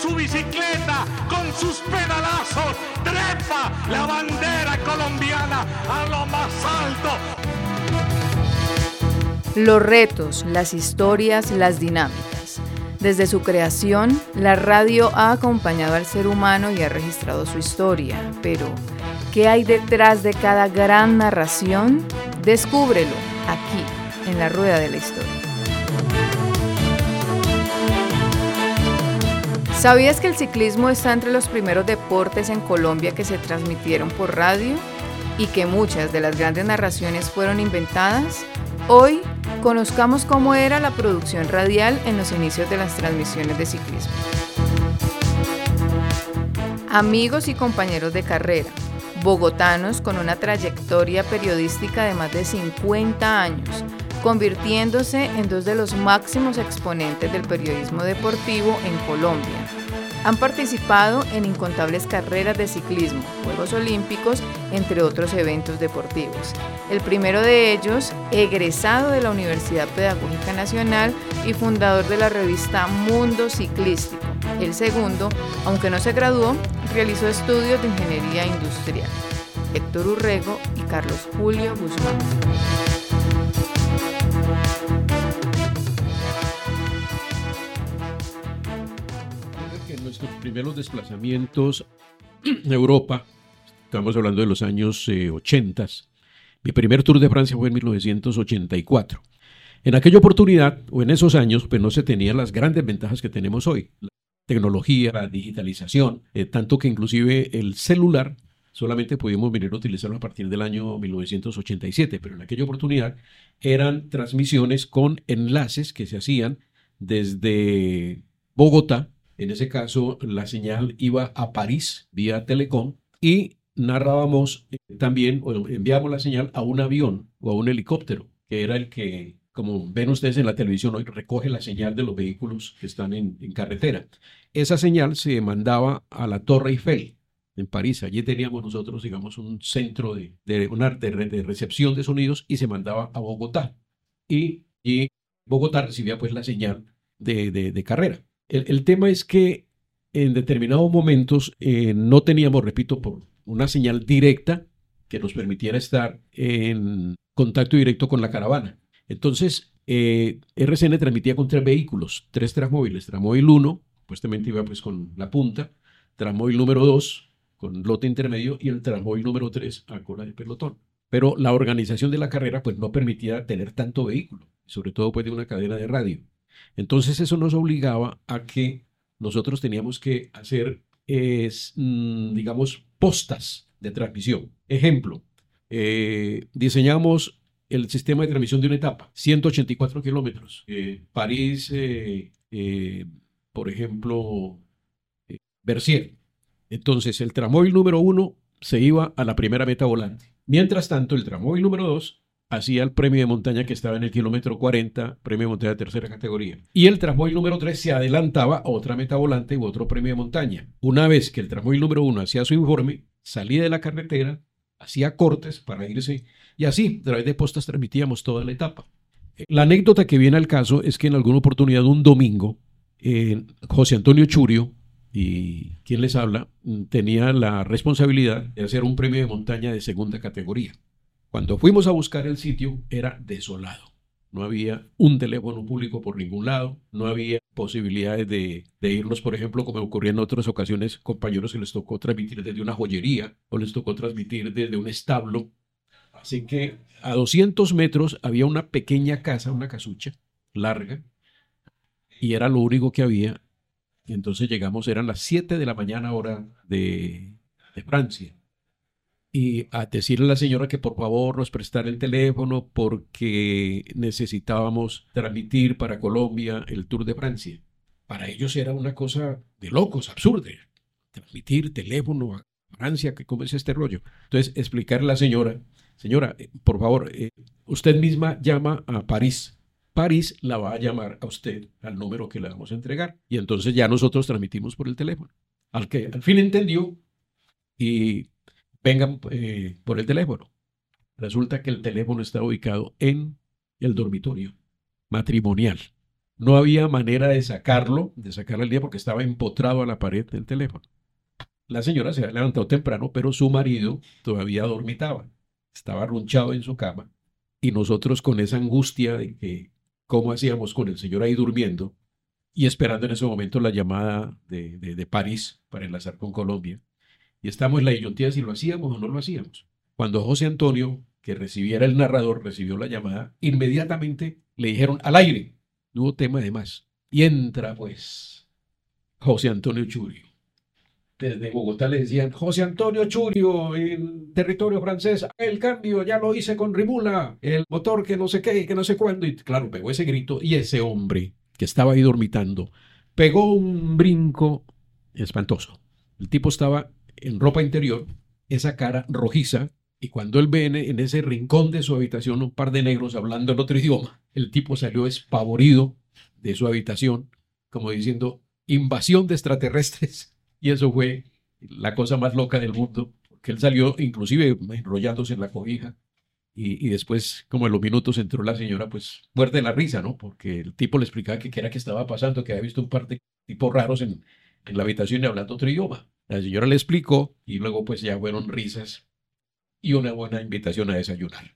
su bicicleta, con sus pedalazos, trepa la bandera colombiana a lo más alto. Los retos, las historias, las dinámicas. Desde su creación, la radio ha acompañado al ser humano y ha registrado su historia. Pero, ¿qué hay detrás de cada gran narración? Descúbrelo aquí, en la rueda de la historia. ¿Sabías que el ciclismo está entre los primeros deportes en Colombia que se transmitieron por radio? Y que muchas de las grandes narraciones fueron inventadas? Hoy conozcamos cómo era la producción radial en los inicios de las transmisiones de ciclismo. Amigos y compañeros de carrera, bogotanos con una trayectoria periodística de más de 50 años, convirtiéndose en dos de los máximos exponentes del periodismo deportivo en Colombia. Han participado en incontables carreras de ciclismo, Juegos Olímpicos, entre otros eventos deportivos. El primero de ellos, egresado de la Universidad Pedagógica Nacional y fundador de la revista Mundo Ciclístico. El segundo, aunque no se graduó, realizó estudios de ingeniería industrial. Héctor Urrego y Carlos Julio Guzmán. Nuestros primeros desplazamientos a Europa, estamos hablando de los años 80, eh, mi primer Tour de Francia fue en 1984. En aquella oportunidad, o en esos años, pues no se tenían las grandes ventajas que tenemos hoy. La tecnología, la digitalización, eh, tanto que inclusive el celular solamente pudimos venir a utilizarlo a partir del año 1987, pero en aquella oportunidad eran transmisiones con enlaces que se hacían desde Bogotá en ese caso, la señal iba a París vía Telecom y narrábamos eh, también, o enviábamos la señal a un avión o a un helicóptero, que era el que, como ven ustedes en la televisión hoy, recoge la señal de los vehículos que están en, carretera. Esa señal se mandaba a la Torre Eiffel, en París. Allí teníamos nosotros, digamos, un centro de, de, de, recepción de sonidos y se mandaba a Bogotá. Y, y Bogotá recibía pues la señal de, carrera. El, tema es que en determinados momentos eh, no teníamos, repito, por una señal directa que nos permitiera estar en contacto directo con la caravana. Entonces, eh, RCN transmitía con tres vehículos, tres transmóviles. Transmóvil 1, supuestamente iba pues con la punta, transmóvil número 2 con lote intermedio y el transmóvil número 3 a cola de pelotón. Pero la organización de la carrera pues no permitía tener tanto vehículo, sobre todo pues de una cadena de radio. Entonces eso nos obligaba a que nosotros teníamos que hacer, mm, digamos, postas de transmisión. Ejemplo, eh, diseñamos el sistema de transmisión de una etapa, 184 kilómetros. Eh, París, eh, por ejemplo, Bercier. Entonces, el tramóvil número uno se iba a la primera meta volante. Mientras tanto, el tramóvil número dos hacía el premio de montaña que estaba en el kilómetro 40, premio de montaña de tercera categoría. Y el Transmóvil número 3 se adelantaba a otra meta volante u otro premio de montaña. Una vez que el Transmóvil número 1 hacía su informe, salía de la carretera, hacía cortes para irse y así, a través de postas, transmitíamos toda la etapa. La anécdota que viene al caso es que en alguna oportunidad, un domingo, eh, José Antonio Churio, y quien les habla, tenía la responsabilidad de hacer un premio de montaña de segunda categoría. Cuando fuimos a buscar el sitio era desolado. No había un teléfono público por ningún lado, no había posibilidades de, irnos, por ejemplo, como ocurrió en otras ocasiones, compañeros que les tocó transmitir desde una joyería o les tocó transmitir desde un establo. Así que a 200 metros había una pequeña casa, una casucha larga, y era lo único que había. Y entonces llegamos, eran las 7 de la mañana hora de Francia y a decirle a la señora que por favor nos prestara el teléfono porque necesitábamos transmitir para Colombia el Tour de Francia. Para ellos era una cosa de locos, absurda. Transmitir teléfono a Francia, ¿cómo es este rollo? Entonces, explicarle a la señora, señora, eh, por favor, eh, usted misma llama a París. París la va a llamar a usted al número que le vamos a entregar. Y entonces ya nosotros transmitimos por el teléfono. Al que al fin entendió y vengan eh, por el teléfono. Resulta que el teléfono está ubicado en el dormitorio matrimonial no había manera de sacarlo, de sacarlo al día porque estaba empotrado a la pared del teléfono. La señora se había levantado temprano, pero su marido todavía dormitaba. Estaba arrunchado en su cama. Y nosotros con esa angustia de que, ¿cómo hacíamos con el señor ahí durmiendo? Y esperando en ese momento la llamada de, de, París para enlazar con Colombia. Y estamos en la idiotía si lo hacíamos o no lo hacíamos. Cuando José Antonio, que recibiera el narrador, recibió la llamada, inmediatamente le dijeron al aire. No hubo tema de más. Y entra pues José Antonio Churio. Desde Bogotá le decían, José Antonio Churio, en territorio francés, el cambio ya lo hice con Rimula, el motor que no sé qué, que no sé cuándo. Y claro, pegó ese grito y ese hombre que estaba ahí dormitando, pegó un brinco espantoso. El tipo estaba en ropa interior, esa cara rojiza, y cuando él ve en, ese rincón de su habitación un par de negros hablando en otro idioma, el tipo salió espavorido de su habitación, como diciendo, invasión de extraterrestres. Y eso fue la cosa más loca del mundo, porque él salió inclusive enrollándose en la cobija. Y, después, como en los minutos, entró la señora, pues muerte la risa, ¿no? Porque el tipo le explicaba que qué era que estaba pasando, que había visto un par de tipos raros en, en la habitación y hablando otro idioma. Señora le explicó y luego pues ya fueron risas y una buena invitación a desayunar.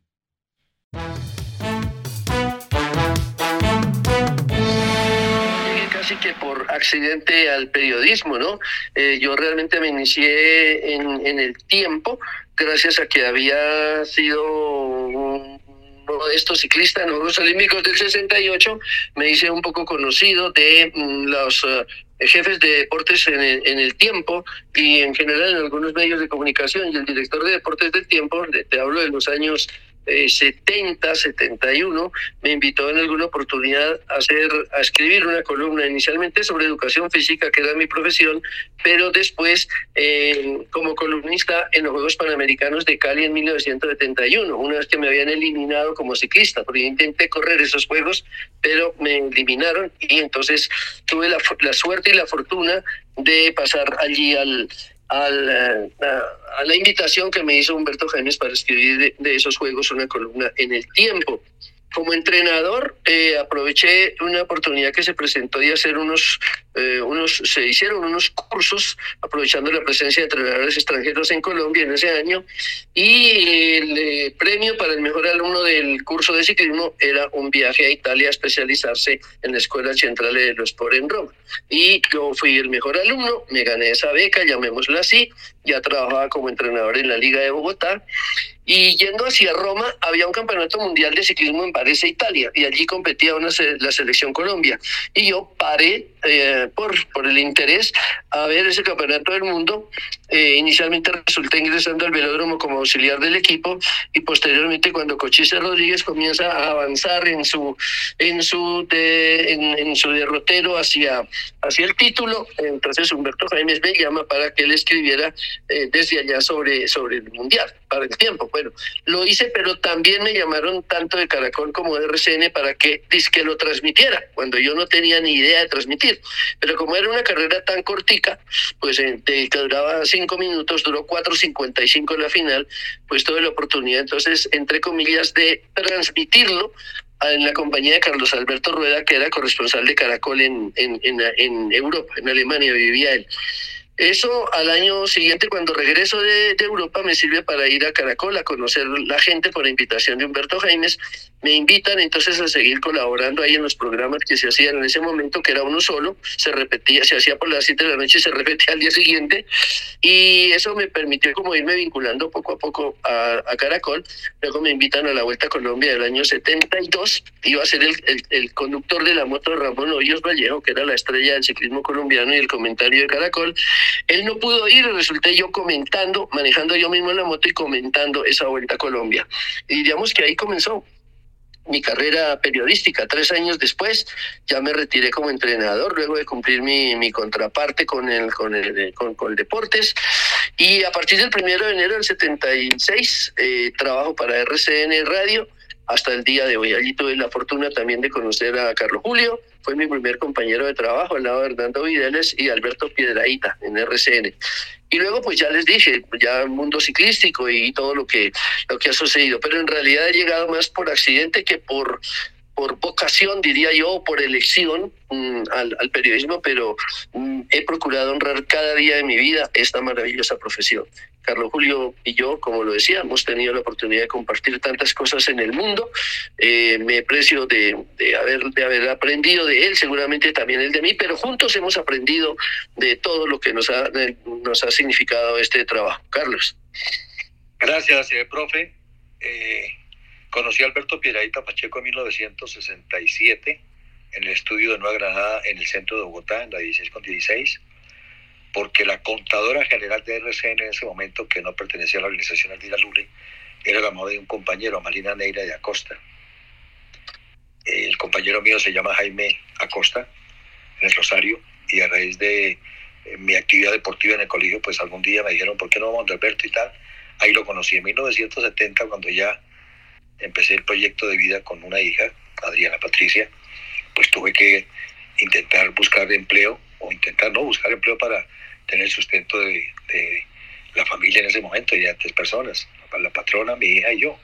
Casi que por accidente al periodismo, ¿no? Eh, yo realmente me inicié en, el tiempo gracias a que había sido un modesto ciclista en los Olímpicos del 68, me hice un poco conocido de mm, los eh, jefes de deportes en el, en el, tiempo y en general en algunos medios de comunicación. Y el director de deportes del tiempo, te hablo de los años 70, eh, 71, me invitó en alguna oportunidad a, hacer, a escribir una columna inicialmente sobre educación física, que era mi profesión, pero después eh, como columnista en los Juegos Panamericanos de Cali en 1971, una vez que me habían eliminado como ciclista, porque intenté correr esos Juegos, pero me eliminaron y entonces tuve la, la suerte y la fortuna de pasar allí al, al, eh, a, la invitación que me hizo Humberto James para escribir de, esos juegos una columna en el tiempo. Como entrenador, eh, aproveché una oportunidad que se presentó de hacer unos, eh, unos, se hicieron unos cursos, aprovechando la presencia de entrenadores extranjeros en Colombia en ese año, y el eh, premio para el mejor alumno del curso de ciclismo era un viaje a Italia a especializarse en la Escuela Central de los Sport en Roma. Y yo fui el mejor alumno, me gané esa beca, llamémosla así, ya trabajaba como entrenador en la Liga de Bogotá, y yendo hacia Roma, había un campeonato mundial de ciclismo en Varese, Italia, y allí competía una, la selección Colombia. Y yo paré eh, por, por el interés a ver ese campeonato del mundo. Eh, inicialmente resulté ingresando al velódromo como auxiliar del equipo y posteriormente cuando Cochise Rodríguez comienza a avanzar en su, en su, en, su derrotero hacia, hacia el título, entonces Humberto Jaime me llama para que él escribiera eh, desde allá sobre, sobre el mundial, para el tiempo. Bueno, lo hice, pero también me llamaron tanto de Caracol como de RCN para que, lo transmitiera, cuando yo no tenía ni idea de transmitir. Pero como era una carrera tan cortica, pues eh, que duraba cinco minutos, duró 4.55 en la final, pues tuve la oportunidad, entonces, entre comillas, de transmitirlo en la compañía de Carlos Alberto Rueda, que era corresponsal de Caracol en, en, en, en Europa, en Alemania vivía él. Eso al año siguiente, cuando regreso de, Europa, me sirve para ir a Caracol a conocer la gente por invitación de Humberto Jaimes. Me invitan entonces a seguir colaborando ahí en los programas que se hacían en ese momento, que era uno solo, se repetía, se hacía por las siete de la noche y se repetía al día siguiente. Y eso me permitió como irme vinculando poco a poco a, Caracol. Luego me invitan a la Vuelta a Colombia del año 72. Iba a ser el, el conductor de la moto Ramón Hoyos Vallejo, que era la estrella del ciclismo colombiano y el comentario de Caracol. Él no pudo ir y resulté yo comentando, manejando yo mismo la moto y comentando esa vuelta a Colombia. Y digamos que ahí comenzó mi carrera periodística. Tres años después ya me retiré como entrenador, luego de cumplir mi, contraparte con el, con, el, con, con, el deportes. Y a partir del primero de enero del 76 eh, trabajo para RCN Radio hasta el día de hoy. Allí tuve la fortuna también de conocer a Carlos Julio, fue mi primer compañero de trabajo al lado de Hernando Videles y Alberto Piedraíta en RCN. Y luego pues ya les dije, ya el mundo ciclístico y todo lo que, lo que ha sucedido, pero en realidad he llegado más por accidente que por por vocación, diría yo, por elección mm, al, al, periodismo, pero mm, he procurado honrar cada día de mi vida esta maravillosa profesión. Carlos Julio y yo, como lo decía, hemos tenido la oportunidad de compartir tantas cosas en el mundo. Eh, me aprecio de, de, haber, de haber aprendido de él, seguramente también él de mí, pero juntos hemos aprendido de todo lo que nos ha, nos ha significado este trabajo. Carlos. Gracias, eh, profe. Eh, conocí a Alberto Piedraíta Pacheco en 1967 en el estudio de Nueva Granada en el centro de Bogotá, en la 16 con 16 porque la contadora general de RCN en ese momento, que no pertenecía a la organización Aldira Lule, era la madre de un compañero, Marina Neira de Acosta. El compañero mío se llama Jaime Acosta, en el Rosario, y a raíz de eh, mi actividad deportiva en el colegio, pues algún día me dijeron, ¿por qué no vamos a Alberto y tal? Ahí lo conocí en 1970, cuando ya empecé el proyecto de vida con una hija, Adriana Patricia, pues tuve que intentar buscar empleo, o intentar no buscar empleo para tener sustento de, la familia en ese momento, ya tres personas, la patrona, mi hija y yo.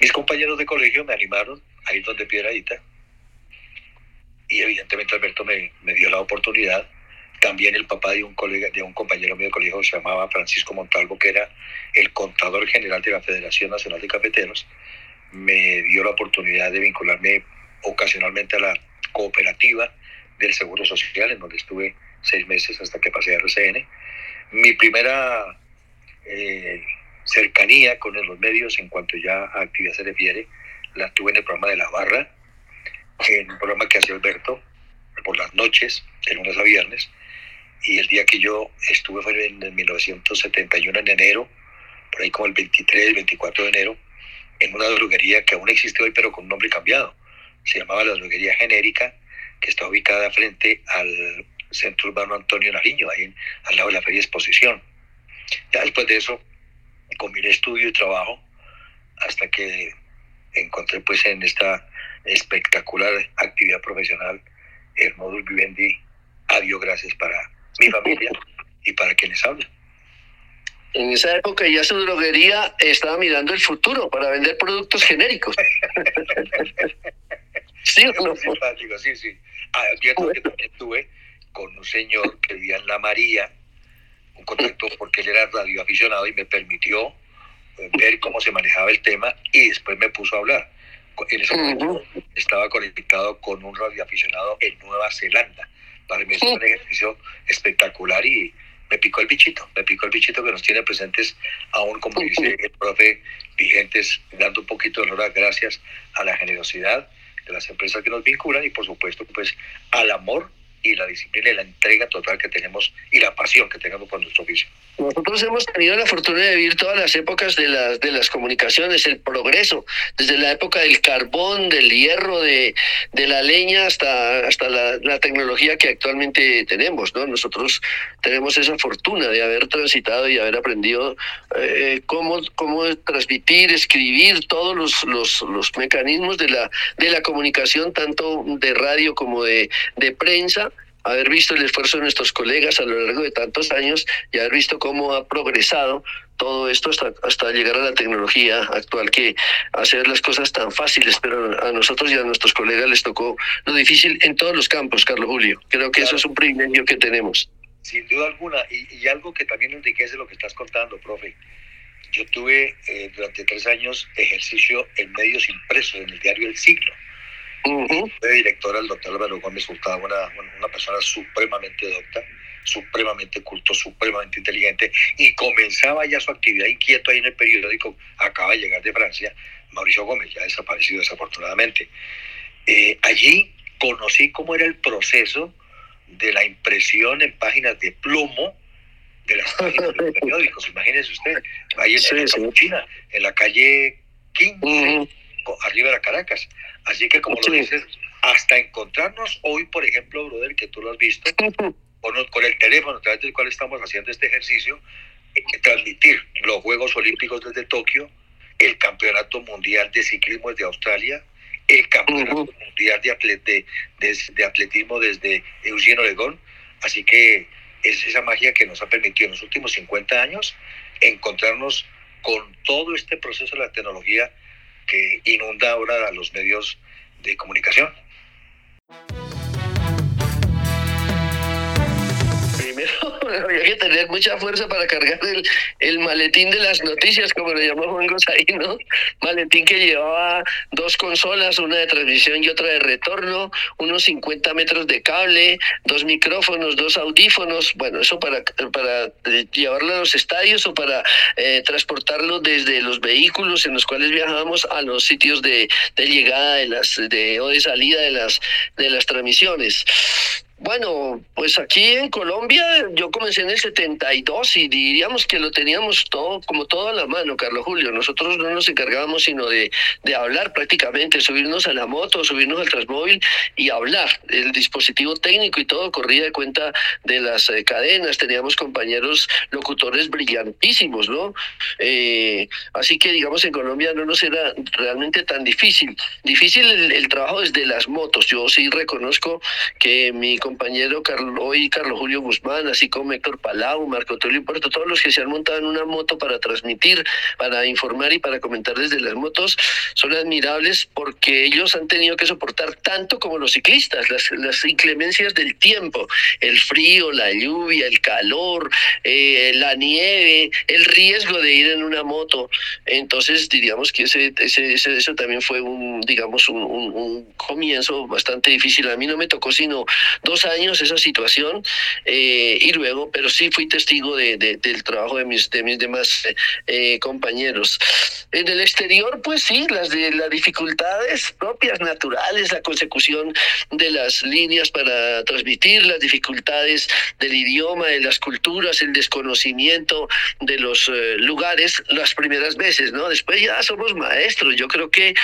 Mis compañeros de colegio me animaron a ir donde Piedradita y evidentemente Alberto me, me, dio la oportunidad. También el papá de un colega, de un compañero mío de colegio se llamaba Francisco Montalvo, que era el contador general de la Federación Nacional de Cafeteros, me dio la oportunidad de vincularme ocasionalmente a la cooperativa del Seguro Social, en donde estuve seis meses hasta que pasé a RCN. Mi primera eh, cercanía con los medios en cuanto ya a actividad se refiere, la tuve en el programa de La Barra, en un programa que hacía Alberto por las noches, de lunes a viernes, y el día que yo estuve fue en 1971, en enero, por ahí como el 23, 24 de enero, en una droguería que aún existe hoy, pero con un nombre cambiado. Se llamaba la droguería genérica, que está ubicada frente al Centro Urbano Antonio Nariño, ahí al lado de la Feria Exposición. Ya después de eso, combiné estudio y trabajo hasta que encontré pues en esta espectacular actividad profesional el módulo vivendi adiós gracias para mi familia y para quienes hablan. En esa época ya su droguería estaba mirando el futuro para vender productos genéricos. sí, no? simpático, sí, sí. Ah, que también tuve con un señor que vivía en La María, un contacto porque él era radioaficionado y me permitió eh, ver cómo se manejaba el tema y después me puso a hablar. En ese momento estaba conectado con un radioaficionado en Nueva Zelanda. Para mí es un ejercicio espectacular y me picó el bichito, me picó el bichito que nos tiene presentes aún, como dice el profe, vigentes, dando un poquito de honor gracias a la generosidad de las empresas que nos vinculan y por supuesto pues al amor y la disciplina y la entrega total que tenemos y la pasión que tenemos por nuestro oficio. Nosotros hemos tenido la fortuna de vivir todas las épocas de las, de las comunicaciones, el progreso, desde la época del carbón, del hierro, de, de la leña hasta, hasta la, la, tecnología que actualmente tenemos. ¿no? Nosotros tenemos esa fortuna de haber transitado y haber aprendido eh, cómo, cómo transmitir, escribir todos los, los, los mecanismos de la, de la comunicación, tanto de radio como de, de prensa haber visto el esfuerzo de nuestros colegas a lo largo de tantos años y haber visto cómo ha progresado todo esto hasta, hasta llegar a la tecnología actual que hacer las cosas tan fáciles, pero a nosotros y a nuestros colegas les tocó lo difícil en todos los campos, Carlos Julio. Creo que eso es un privilegio que tenemos. Sin duda alguna, y, y, algo que también enriquece lo que estás contando, profe. Yo tuve eh, durante tres años ejercicio en medios impresos, en el diario El Siglo fue directora el doctor Álvaro Gómez Hurtado, una, una persona supremamente docta, supremamente culto, supremamente inteligente, y comenzaba ya su actividad inquieto ahí en el periódico, acaba de llegar de Francia, Mauricio Gómez, ya desaparecido desafortunadamente. Eh, allí conocí cómo era el proceso de la impresión en páginas de plomo de las páginas de los periódicos. Imagínese usted, ahí en, la China, en la calle 15, arriba de Caracas. Así que, como lo dices, hasta encontrarnos hoy, por ejemplo, brother, que tú lo has visto, con, con el teléfono a través del cual estamos haciendo este ejercicio, eh, transmitir los Juegos Olímpicos desde Tokio, el Campeonato Mundial de Ciclismo desde Australia, el Campeonato Mundial de, de, Atletismo desde Eugene, Oregón. Así que es esa magia que nos ha permitido en los últimos 50 años encontrarnos con todo este proceso de la tecnología que inunda ahora a los medios de comunicación. Había que tener mucha fuerza para cargar el, el, maletín de las noticias, como lo llamó Juan ¿no? Maletín que llevaba dos consolas, una de transmisión y otra de retorno, unos 50 metros de cable, dos micrófonos, dos audífonos, bueno, eso para, para eh, llevarlo a los estadios o para eh, transportarlo desde los vehículos en los cuales viajábamos a los sitios de, de llegada de las de, o de salida de las, de las transmisiones. Bueno, pues aquí en Colombia yo comencé en el 72 y diríamos que lo teníamos todo, como todo a la mano, Carlos Julio. Nosotros no nos encargábamos sino de, de hablar prácticamente, subirnos a la moto, subirnos al transmóvil y hablar. El dispositivo técnico y todo corría de cuenta de las eh, cadenas. Teníamos compañeros locutores brillantísimos, ¿no? Eh, así que digamos en Colombia no nos era realmente tan difícil. Difícil el, el trabajo desde las motos. Yo sí reconozco que mi compañero Carlos, hoy Carlos Julio Guzmán, así como Héctor Palau, Marco Tulio Puerto, todos los que se han montado en una moto para transmitir, para informar y para comentar desde las motos, son admirables porque ellos han tenido que soportar tanto como los ciclistas, las, las inclemencias del tiempo, el frío, la lluvia, el calor, eh, la nieve, el riesgo de ir en una moto. Entonces, diríamos que ese, ese, ese eso también fue un, digamos, un, un, un comienzo bastante difícil. A mí no me tocó sino dos años esa situación eh, y luego, pero sí fui testigo de, de, del trabajo de mis, de mis demás eh, compañeros. En el exterior, pues sí, las, de, las dificultades propias, naturales, la consecución de las líneas para transmitir, las dificultades del idioma, de las culturas, el desconocimiento de los eh, lugares las primeras veces, ¿no? Después ya somos maestros. Yo creo que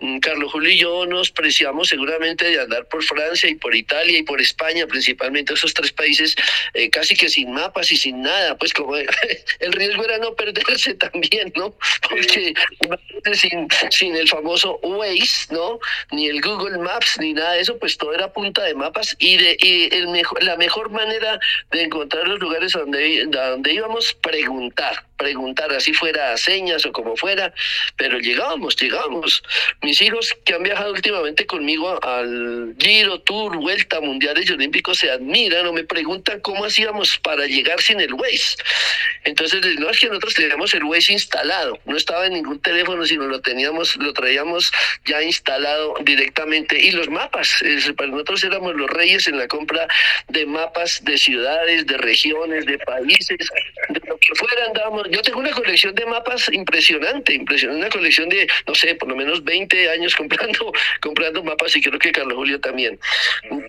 mm, Carlos Julio y yo nos preciamos seguramente de andar por Francia y por Italia y por España, principalmente esos tres países, eh, casi que sin mapas y sin nada, pues como el riesgo era no perderse también, ¿no? Porque sin, sin el famoso Waze, ¿no? Ni el Google Maps, ni nada de eso, pues todo era punta de mapas y, de, y el mejor, la mejor manera de encontrar los lugares a donde, a donde íbamos, preguntar, preguntar, así fuera a señas o como fuera, pero llegábamos, llegábamos. Mis hijos que han viajado últimamente conmigo al Giro, Tour, Vuelta, Mundiales y Olímpicos se admiran o me preguntan cómo hacíamos para llegar sin el Waze. Entonces, no es que nosotros teníamos el Waze instalado, no estaba en ningún teléfono, sino lo teníamos, lo traíamos ya instalado directamente. Y los mapas, para nosotros éramos los reyes en la compra de mapas de ciudades, de regiones, de países, de lo que fuera andábamos yo tengo una colección de mapas impresionante, impresionante, una colección de, no sé, por lo menos 20 años comprando, comprando mapas y creo que Carlos Julio también.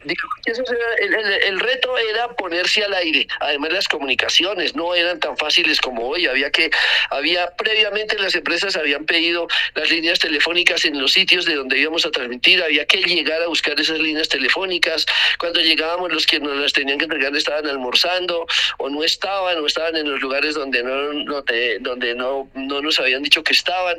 Digo, eso era, el, reto era ponerse al aire. Además, las comunicaciones no eran tan fáciles como hoy. Había que, había previamente las empresas habían pedido las líneas telefónicas en los sitios de donde íbamos a transmitir. Había que llegar a buscar esas líneas telefónicas. Cuando llegábamos, los que nos las tenían que entregar estaban almorzando o no estaban o estaban en los lugares donde no donde, donde no, no nos habían dicho que estaban,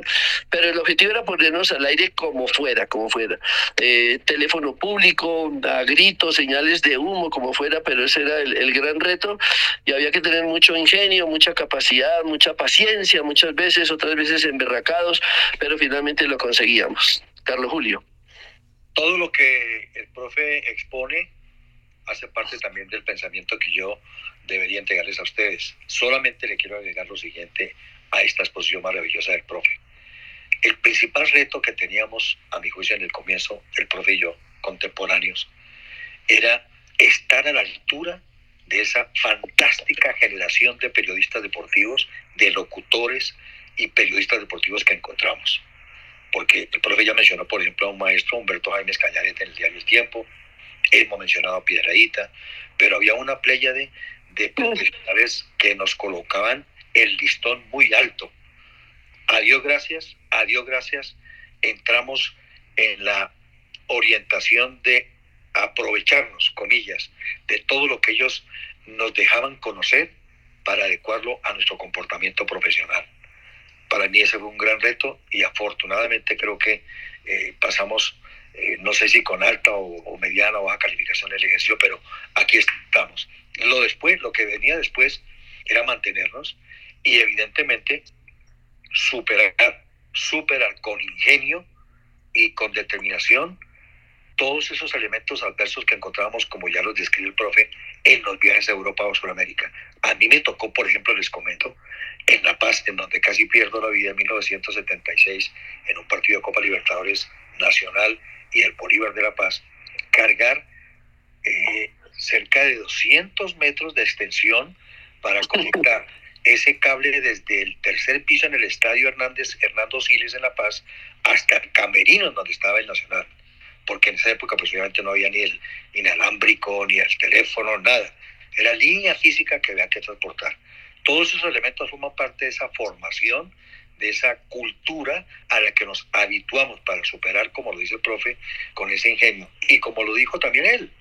pero el objetivo era ponernos al aire como fuera, como fuera. Eh, teléfono público, a gritos, señales de humo, como fuera, pero ese era el, el gran reto y había que tener mucho ingenio, mucha capacidad, mucha paciencia, muchas veces, otras veces emberracados, pero finalmente lo conseguíamos. Carlos Julio. Todo lo que el profe expone hace parte también del pensamiento que yo debería entregarles a ustedes. Solamente le quiero agregar lo siguiente a esta exposición maravillosa del profe. El principal reto que teníamos, a mi juicio, en el comienzo, el profe y yo, contemporáneos, era estar a la altura de esa fantástica generación de periodistas deportivos, de locutores y periodistas deportivos que encontramos. Porque el profe ya mencionó, por ejemplo, a un maestro, Humberto Jaime Cañareta, en el diario El Tiempo, hemos mencionado a Piedradita, pero había una pléyade de profesionales que nos colocaban el listón muy alto. A Dios gracias, a Dios gracias, entramos en la orientación de aprovecharnos, comillas, de todo lo que ellos nos dejaban conocer para adecuarlo a nuestro comportamiento profesional. Para mí ese fue un gran reto y afortunadamente creo que eh, pasamos, eh, no sé si con alta o, o, mediana o baja calificación el ejercicio, pero aquí estamos. Lo después, lo que venía después era mantenernos y evidentemente superar, superar con ingenio y con determinación todos esos elementos adversos que encontrábamos, como ya los describe el profe, en los viajes a Europa o Sudamérica. A mí me tocó, por ejemplo, les comento, en La Paz, en donde casi pierdo la vida en 1976, en un partido de Copa Libertadores Nacional y el Bolívar de La Paz, cargar eh, cerca de 200 metros de extensión para conectar ese cable desde el tercer piso en el estadio Hernández, Hernando Siles en La Paz hasta el camerino donde estaba el Nacional porque en esa época pues obviamente no había ni el inalámbrico, ni el teléfono, nada. Era línea física que había que transportar. Todos esos elementos forman parte de esa formación, de esa cultura a la que nos habituamos para superar, como lo dice el profe, con ese ingenio. Y como lo dijo también él,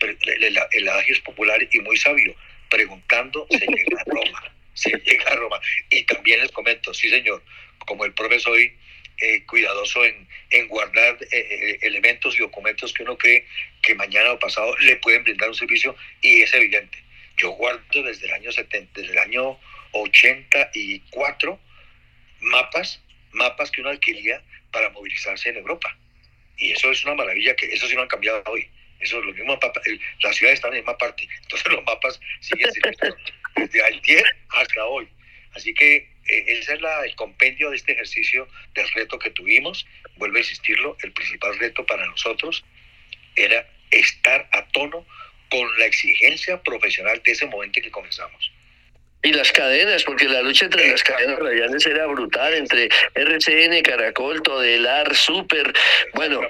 el, adagio es popular y muy sabio, preguntando se llega a Roma, se llega a Roma. Y también les comento, sí señor, como el profe soy eh, cuidadoso en, en guardar eh, eh, elementos y documentos que uno cree que mañana o pasado le pueden brindar un servicio y es evidente. Yo guardo desde el año 70, desde el año 84 mapas, mapas que uno adquiría para movilizarse en Europa. Y eso es una maravilla que eso sí no han cambiado hoy. Eso es lo mismo, las ciudades están en la misma parte. Entonces los mapas siguen siendo desde ayer hasta hoy. Así que eh, ese es el compendio de este ejercicio del reto que tuvimos. Vuelvo a insistirlo, el principal reto para nosotros era estar a tono con la exigencia profesional de ese momento en que comenzamos. Y las cadenas, porque la lucha entre las cadenas radiales era brutal, entre RCN, Caracol, Todelar, Super. Bueno,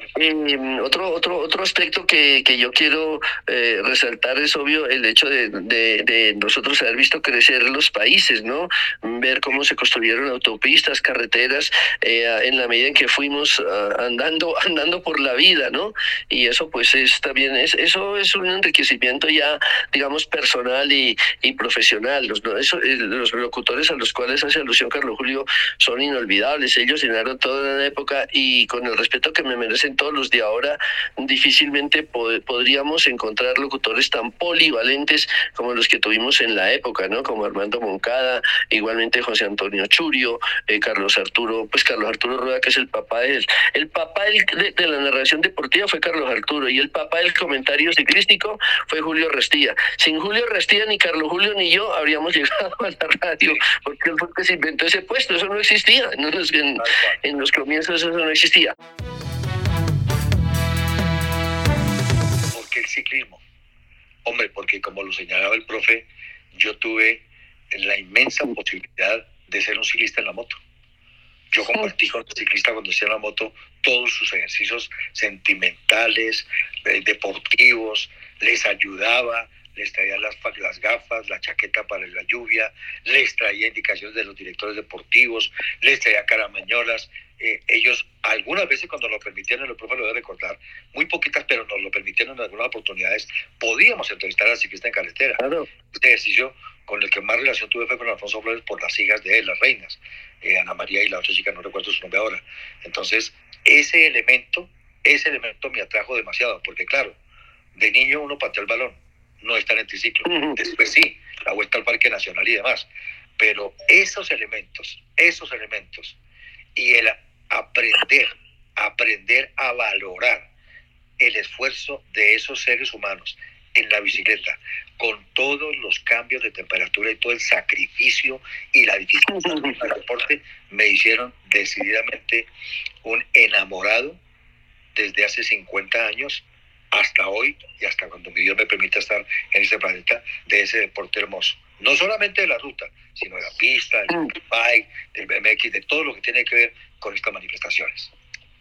otro, otro, otro aspecto que, que yo quiero eh, resaltar es obvio el hecho de, de, nosotros haber visto crecer los países, ¿no? Ver cómo se construyeron autopistas, carreteras, eh, en la medida en que fuimos ah, andando, andando por la vida, ¿no? Y eso pues es también, es, eso es un enriquecimiento ya, digamos, personal y, y profesional, ¿no? Eh, los locutores a los cuales hace alusión Carlos Julio son inolvidables. Ellos llenaron toda la época y con el respeto que me merecen todos los de ahora, difícilmente podríamos encontrar locutores tan polivalentes como los que tuvimos en la época, ¿no? Como Armando Moncada, igualmente José Antonio Churio, eh, Carlos Arturo, pues Carlos Arturo Rueda, que es el papá de él. El papá de, de, la narración deportiva fue Carlos Arturo y el papá del comentario ciclístico fue Julio Restía. Sin Julio Restía, ni Carlos Julio ni yo habríamos llegado a la radio, porque él fue que se inventó ese puesto, eso no existía, en, en los comienzos eso no existía. ¿Por qué el ciclismo? Hombre, porque como lo señalaba el profe, yo tuve la inmensa posibilidad de ser un ciclista en la moto. Yo compartí con el ciclista cuando hacía la moto todos sus ejercicios sentimentales, eh, deportivos, les ayudaba, les traía las, las gafas, la chaqueta para la lluvia, les traía indicaciones de los directores deportivos, les traía caramañolas. Eh, ellos algunas veces cuando lo permitieron, el profe lo debe recordar, muy poquitas, pero nos lo permitieron en algunas oportunidades, podíamos entrevistar al ciclista en carretera. Este ejercicio con el que más relación tuve fue con Alfonso Flores por las hijas de él, las reinas, eh, Ana María y la otra chica, no recuerdo su nombre ahora. Entonces, ese elemento, ese elemento me atrajo demasiado, porque claro, de niño uno pateó el balón, no está en triciclo. Después sí, la vuelta al Parque Nacional y demás. Pero esos elementos, esos elementos y el aprender, aprender a valorar el esfuerzo de esos seres humanos en la bicicleta, con todos los cambios de temperatura y todo el sacrificio y la dificultad del transporte, me hicieron decididamente un enamorado desde hace 50 años hasta hoy y hasta cuando mi Dios me permita estar en este planeta de ese deporte hermoso. No solamente de la ruta, sino de la pista, del mm. bike, del BMX, de todo lo que tiene que ver con estas manifestaciones.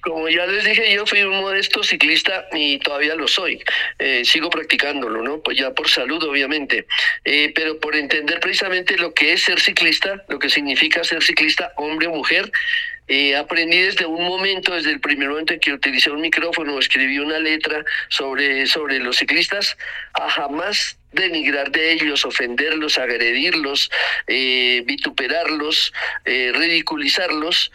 Como ya les dije, yo fui un modesto ciclista y todavía lo soy. Eh, sigo practicándolo, ¿no? Pues ya por salud, obviamente. Eh, pero por entender precisamente lo que es ser ciclista, lo que significa ser ciclista, hombre o mujer, eh, aprendí desde un momento, desde el primer momento en que utilicé un micrófono, escribí una letra sobre, sobre los ciclistas, a jamás denigrar de ellos, ofenderlos, agredirlos, eh, vituperarlos, eh, ridiculizarlos,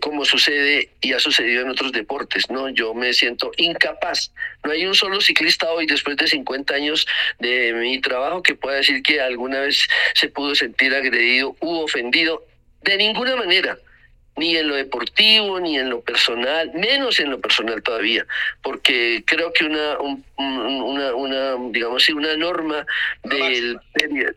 como sucede y ha sucedido en otros deportes. ¿no? Yo me siento incapaz. No hay un solo ciclista hoy, después de 50 años de mi trabajo, que pueda decir que alguna vez se pudo sentir agredido u ofendido. De ninguna manera ni en lo deportivo, ni en lo personal, menos en lo personal todavía, porque creo que una, una, una digamos así, una norma del,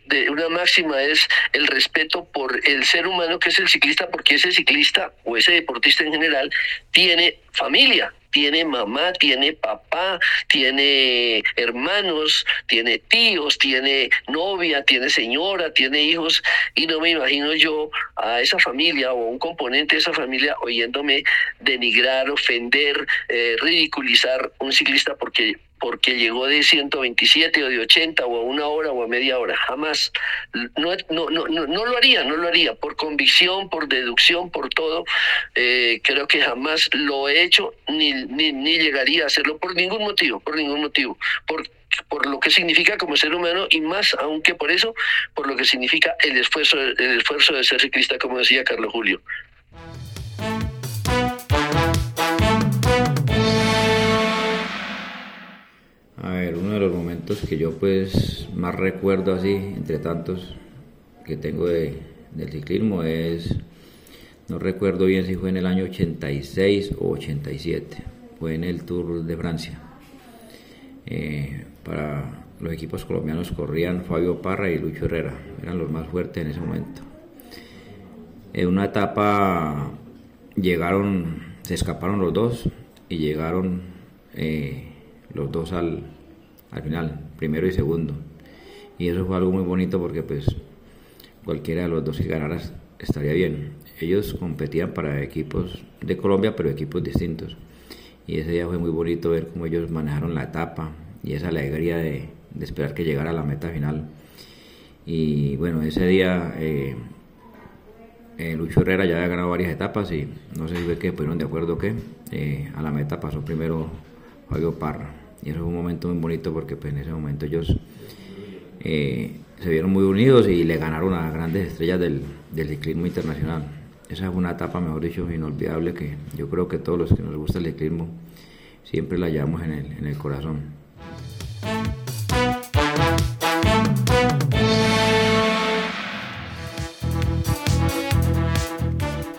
de una máxima es el respeto por el ser humano que es el ciclista, porque ese ciclista o ese deportista en general tiene familia, tiene mamá, tiene papá, tiene hermanos, tiene tíos, tiene novia, tiene señora, tiene hijos, y no me imagino yo a esa familia o a un componente de esa familia oyéndome denigrar, ofender, eh, ridiculizar un ciclista porque porque llegó de 127 o de 80 o a una hora o a media hora. Jamás. No, no, no, no, lo haría, no lo haría. Por convicción, por deducción, por todo. Eh, creo que jamás lo he hecho ni, ni, ni, llegaría a hacerlo por ningún motivo, por ningún motivo. Por, por lo que significa como ser humano y más aunque por eso, por lo que significa el esfuerzo, el esfuerzo de ser ciclista, como decía Carlos Julio. Momentos que yo pues más recuerdo así, entre tantos que tengo de, del ciclismo es, no recuerdo bien si fue en el año 86 o 87, fue en el Tour de Francia. Eh, para los equipos colombianos corrían Fabio Parra y Lucho Herrera, eran los más fuertes en ese momento. En una etapa llegaron, se escaparon los dos y llegaron eh, los dos al, al final, primero y segundo. Y eso fue algo muy bonito porque pues cualquiera de los dos que ganara estaría bien. Ellos competían para equipos de Colombia, pero equipos distintos. Y ese día fue muy bonito ver cómo ellos manejaron la etapa y esa alegría de, esperar que llegara a la meta final. Y bueno, ese día eh, eh, Herrera ya había ganado varias etapas y no sé si fue que pusieron de acuerdo que eh, a la meta pasó primero Fabio Parra. Y eso fue un momento muy bonito porque pues, en ese momento ellos eh, se vieron muy unidos y le ganaron a las grandes estrellas del, del ciclismo internacional. Esa fue una etapa, mejor dicho, inolvidable que yo creo que todos los que nos gusta el ciclismo siempre la llevamos en el, en el corazón.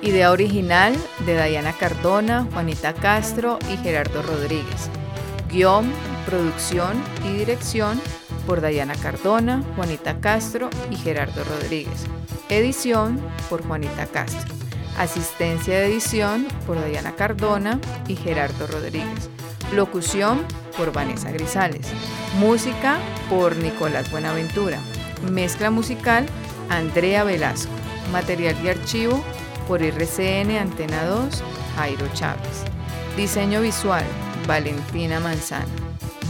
Idea original de Dayana Cardona, Juanita Castro y Gerardo Rodríguez. Guión, producción y dirección por Dayana Cardona, Juanita Castro y Gerardo Rodríguez. Edición por Juanita Castro. Asistencia de edición por Dayana Cardona y Gerardo Rodríguez. Locución por Vanessa Grisales. Música por Nicolás Buenaventura. Mezcla musical Andrea Velasco. Material y archivo por RCN Antena 2 Jairo Chávez. Diseño visual Valentina Manzano.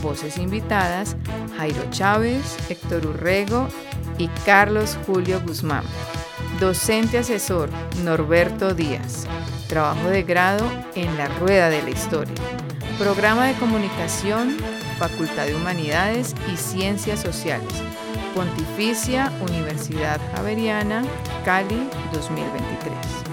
Voces invitadas, Jairo Chávez, Héctor Urrego y Carlos Julio Guzmán. Docente asesor, Norberto Díaz. Trabajo de grado en la Rueda de la Historia. Programa de Comunicación, Facultad de Humanidades y Ciencias Sociales. Pontificia Universidad Javeriana, Cali 2023.